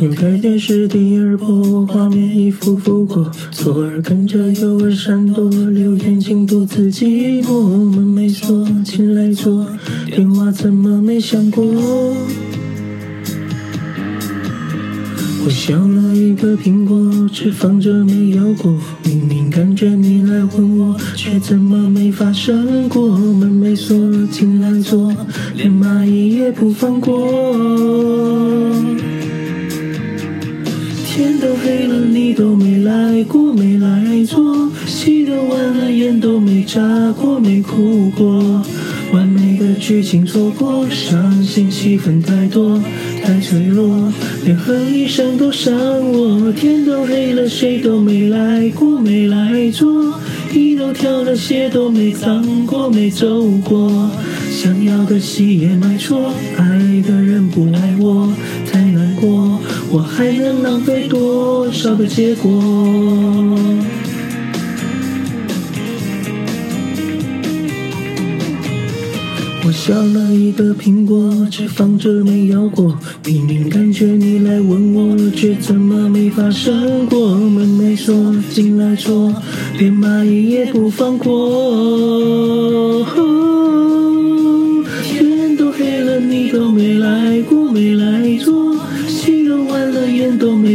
又开电视第二波，画面一幅幅过，左耳跟着右耳闪躲，留眼睛独自寂寞。门没锁，进来坐，电话怎么没响过？我削了一个苹果，只放着没咬过。明明感觉你来吻我，却怎么没发生过？门没锁，进来坐，连蚂蚁也不放过。天都黑了，你都没来过，没来坐。戏都完了，眼都没眨过，没哭过。完美的剧情错过，伤心戏份太多，太脆弱，连哼一声都伤我。天都黑了，谁都没来过，没来坐。衣都挑了，鞋都没脏过，没走过。想要的戏也买错，爱的人不爱我，我还能浪费多少的结果？我削了一个苹果，只放着没咬过。明明感觉你来吻我，却怎么没发生过？门没锁，进来坐，连蚂蚁也不放过。天都黑了，你都没来过，没来。